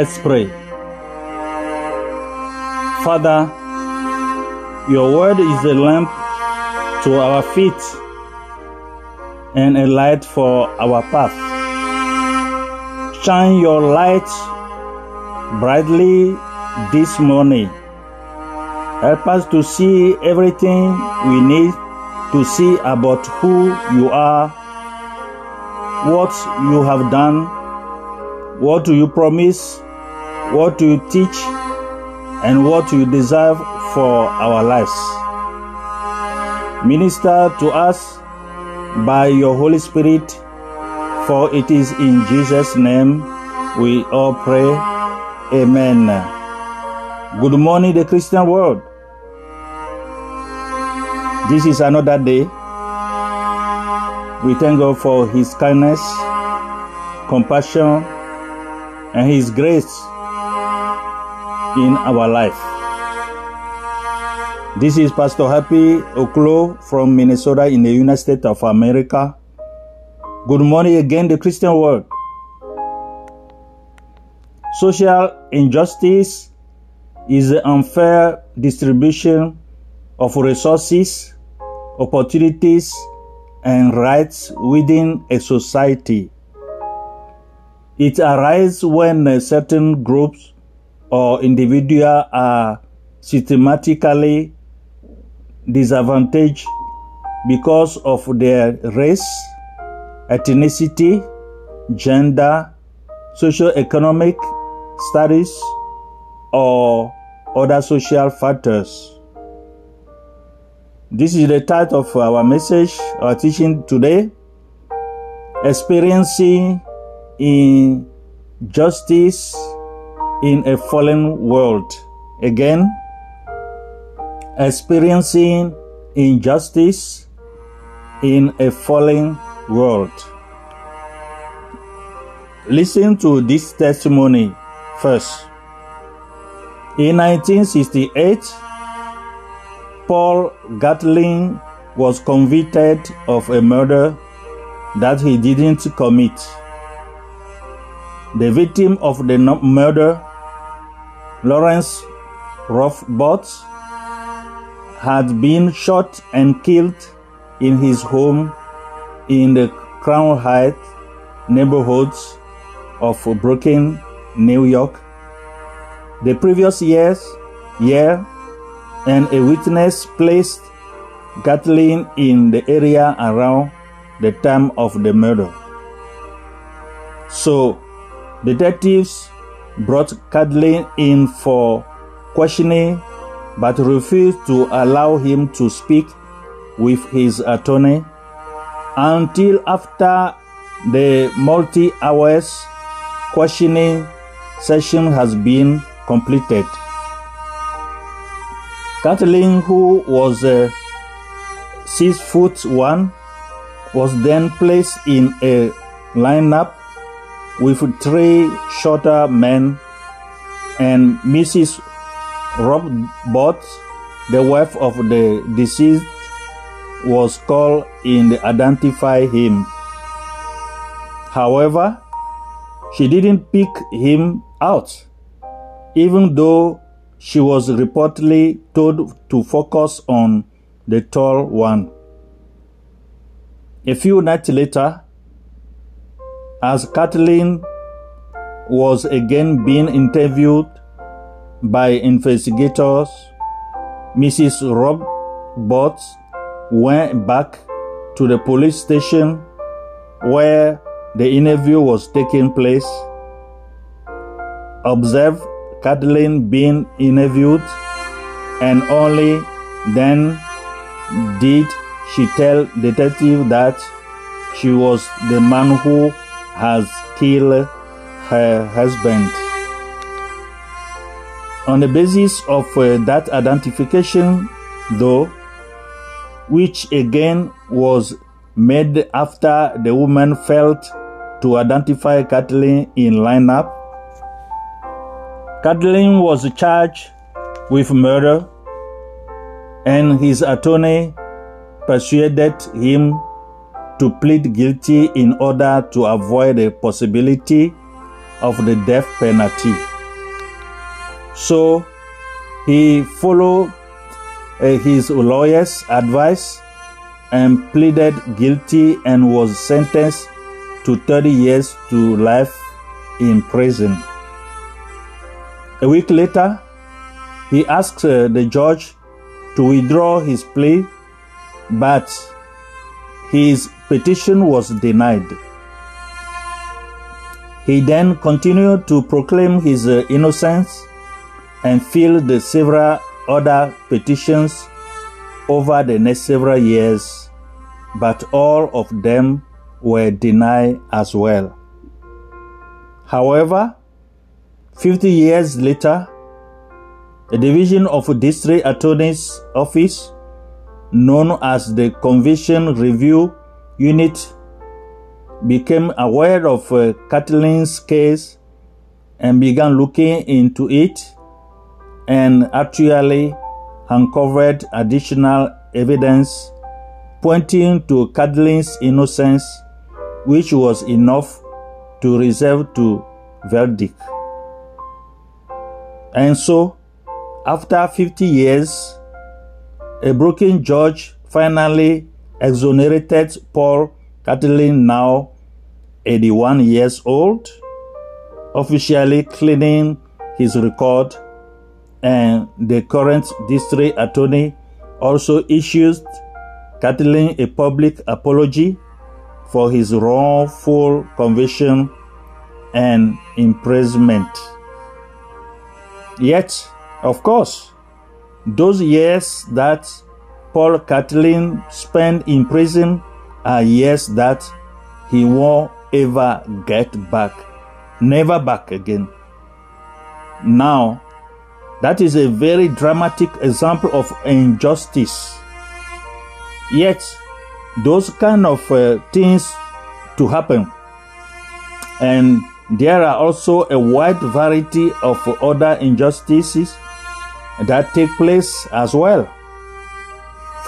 Let's pray. Father, your word is a lamp to our feet and a light for our path. Shine your light brightly this morning. Help us to see everything we need to see about who you are, what you have done, what do you promise, what you teach, and what you deserve for our lives. Minister to us by your Holy Spirit, for it is in Jesus' name we all pray. Amen. Good morning, the Christian world. This is another day. We thank God for His kindness, compassion, and His grace in our life. This is Pastor Happy Oklo from Minnesota in the United States of America. Good morning again, the Christian world. Social injustice is the unfair distribution of resources, opportunities, and rights within a society. It arises when certain groups or individuals are systematically disadvantaged because of their race, ethnicity, gender, socio-economic status, or other social factors. This is the title of our message, our teaching today. Experiencing injustice in a fallen world. Again, experiencing injustice in a fallen world. Listen to this testimony first. In 1968, Paul Gatling was convicted of a murder that he didn't commit. The victim of the murder, Lawrence Rothbard, had been shot and killed in his home in the Crown Heights neighborhoods of Brooklyn, New York. The previous years, year, and a witness placed Gatling in the area around the time of the murder. So, detectives brought Gatling in for questioning but refused to allow him to speak with his attorney until after the multi hours questioning session has been completed. Gatling, who was uh, six foot one, was then placed in a lineup with three shorter men and Mrs. Rothbard, the wife of the deceased, was called in to identify him. However, she didn't pick him out, even though she was reportedly told to focus on the tall one. A few nights later, as Gatling was again being interviewed by investigators, Mrs. Bott went back to the police station where the interview was taking place, observed Gatling being interviewed, and only then did she tell detective that she was the man who has killed her husband. On the basis of uh, that identification, though, which again was made after the woman failed to identify Gatling in lineup, Gatling was charged with murder, and his attorney persuaded him to plead guilty in order to avoid the possibility of the death penalty. So he followed uh, his lawyer's advice and pleaded guilty and was sentenced to 30 years to life in prison. A week later, he asked uh, the judge to withdraw his plea, but his petition was denied. He then continued to proclaim his uh, innocence and filled several other petitions over the next several years, but all of them were denied as well. However, 50 years later, a division of district attorney's office known as the Conviction Review Unit became aware of uh, Gatling's case and began looking into it and actually uncovered additional evidence pointing to Gatling's innocence, which was enough to reserve to verdict. And so, after 50 years, a Brooklyn judge finally exonerated Paul Gatling, now 81 years old, officially cleaning his record, and the current district attorney also issued Gatling a public apology for his wrongful conviction and imprisonment. Yet, of course, those years that Paul Gatling spent in prison are years that he won't ever get back. Never back again. Now, that is a very dramatic example of injustice. Yet, those kind of uh, things to happen. And there are also a wide variety of other injustices that take place as well.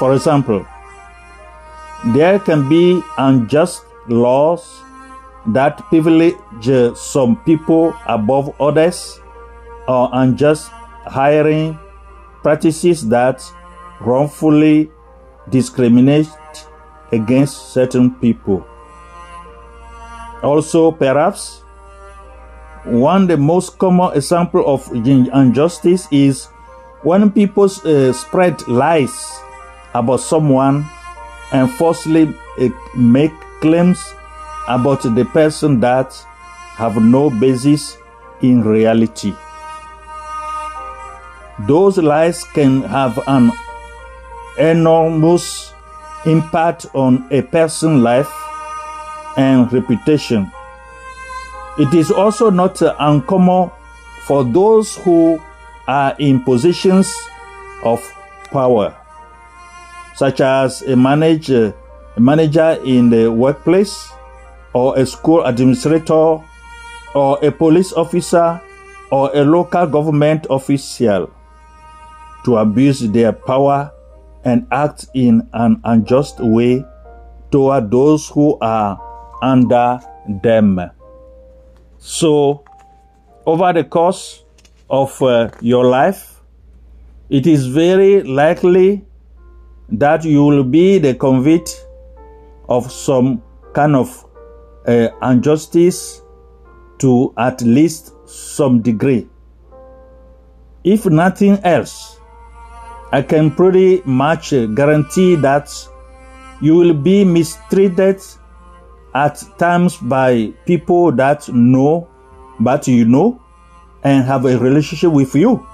For example, there can be unjust laws that privilege some people above others or unjust hiring practices that wrongfully discriminate against certain people. Also, perhaps one of the most common example of injustice is when people uh, spread lies about someone and falsely uh, make claims about the person that have no basis in reality. Those lies can have an enormous impact on a person's life and reputation. It is also not uncommon for those who are in positions of power, such as a manager, a manager in the workplace, or a school administrator, or a police officer, or a local government official, to abuse their power and act in an unjust way toward those who are under them. So, over the course of uh, your life, it is very likely that you will be the convict of some kind of uh, injustice to at least some degree. If nothing else, I can pretty much guarantee that you will be mistreated at times by people that know, but you know, and have a relationship with you.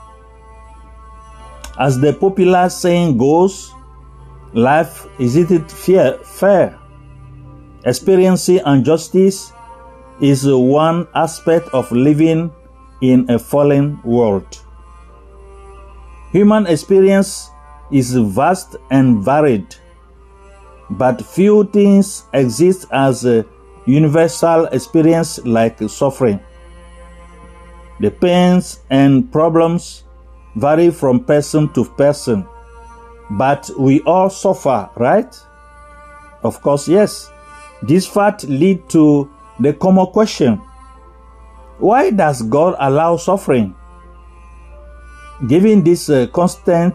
As the popular saying goes, life isn't it fair? fair? Experiencing injustice is one aspect of living in a fallen world. Human experience is vast and varied, but few things exist as a universal experience like suffering. The pains and problems vary from person to person, but we all suffer, right? Of course, yes. This fact lead to the common question why does God allow suffering? Given this uh, constant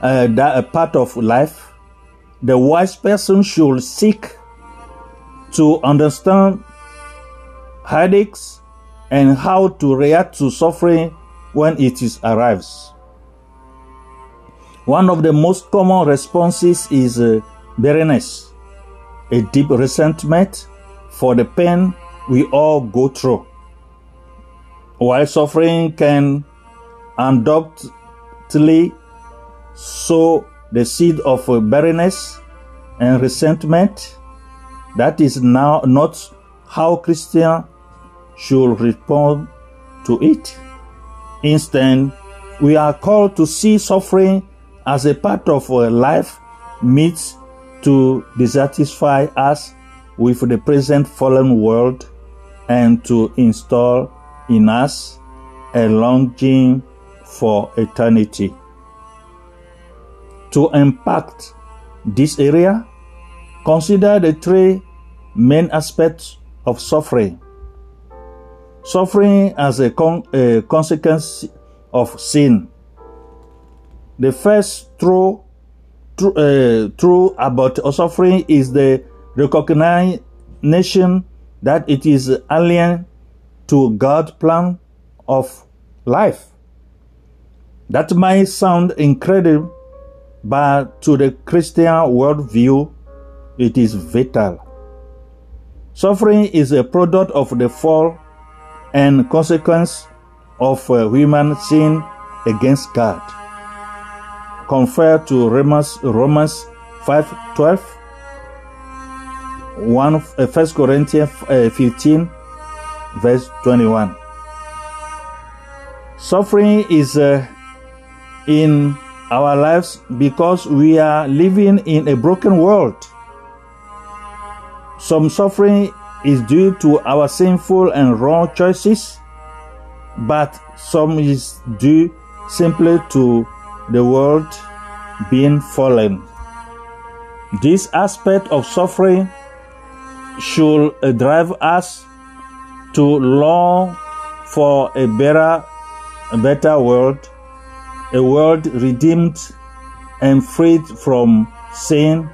uh, that, uh, part of life, the wise person should seek to understand headaches and how to react to suffering when it is arrives. One of the most common responses is uh, bitterness, a deep resentment for the pain we all go through. While suffering can undoubtedly sow the seed of barrenness and resentment, that is now not how Christians should respond to it. Instead, we are called to see suffering as a part of our life meant to dissatisfy us with the present fallen world and to install in us a longing for eternity. To impact this area, consider the three main aspects of suffering. Suffering as a, con- a consequence of sin. The first true, true, uh, true about suffering is the recognition that it is alien to God's plan of life. That might sound incredible, but to the Christian worldview, it is vital. Suffering is a product of the fall and consequence of human sin against God. Compared to Romans, Romans 5.12, 1, 1 Corinthians uh, 15, verse 21. Suffering is uh, in our lives because we are living in a broken world. Some suffering is due to our sinful and wrong choices, but some is due simply to the world being fallen. This aspect of suffering should uh, drive us to long for a better, a better world, a world redeemed and freed from sin,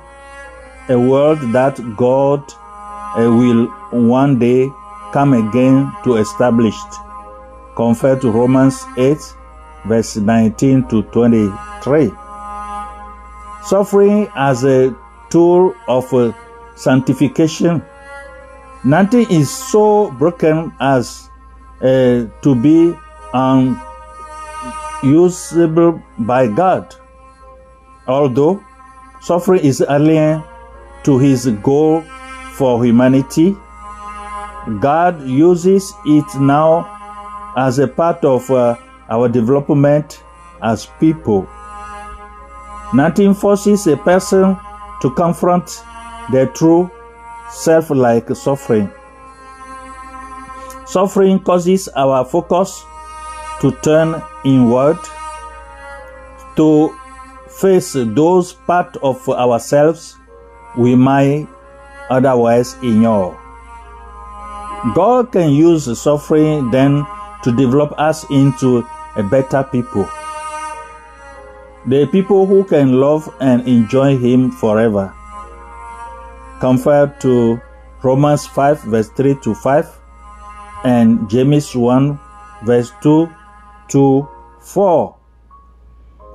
a world that God uh, will one day come again to establish. Compared to Romans 8, verse 19 to 23. Suffering as a tool of uh, sanctification Nothing is so broken as uh, to be unusable by God. Although suffering is alien to his goal for humanity, God uses it now as a part of uh, our development as people. Nothing forces a person to confront their true self like suffering. Suffering causes our focus to turn inward, to face those parts of ourselves we might otherwise ignore. God can use suffering then to develop us into a better people. The people who can love and enjoy Him forever compared to Romans 5 verse 3 to 5 and James 1 verse 2 to 4.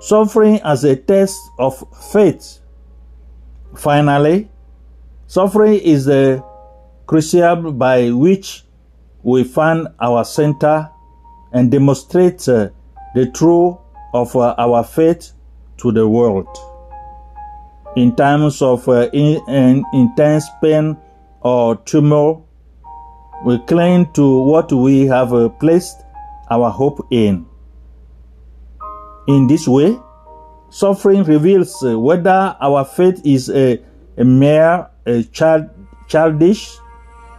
suffering as a test of faith. Finally, suffering is the crucible by which we find our center and demonstrate uh, the truth of uh, our faith to the world. In times of uh, in, in intense pain or turmoil, we cling to what we have uh, placed our hope in. In this way, suffering reveals uh, whether our faith is a, a mere a child, childish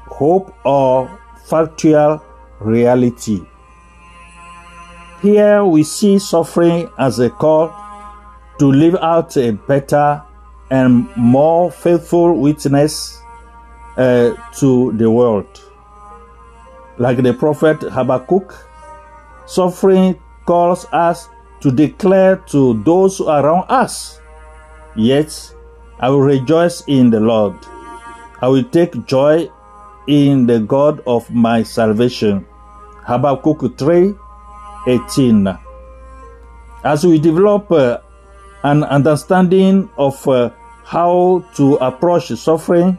hope or factual reality. Here we see suffering as a call to live out a better and more faithful witness uh, to the world. Like the prophet Habakkuk, suffering calls us to declare to those around us, Yet I will rejoice in the Lord. I will take joy in the God of my salvation. Habakkuk 3 18. As we develop uh, an understanding of uh, how to approach suffering,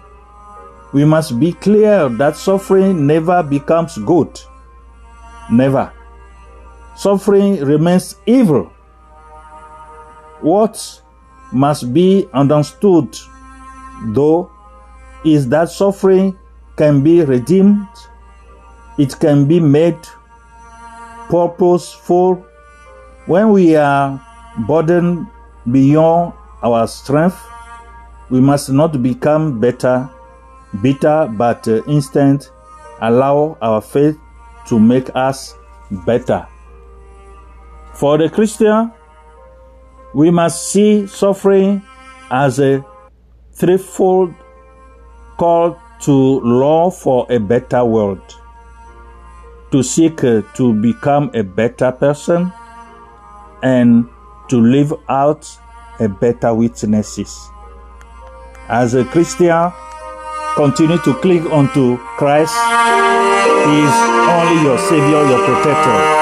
we must be clear that suffering never becomes good. Never. Suffering remains evil. What must be understood, though, is that suffering can be redeemed, it can be made purposeful when we are burdened beyond our strength. We must not become better, bitter, but uh, instead allow our faith to make us better. For the Christian, we must see suffering as a threefold call to law for a better world, to seek uh, to become a better person, and to live out a better witnesses. As a Christian, continue to cling onto Christ. He is only your Savior, your protector.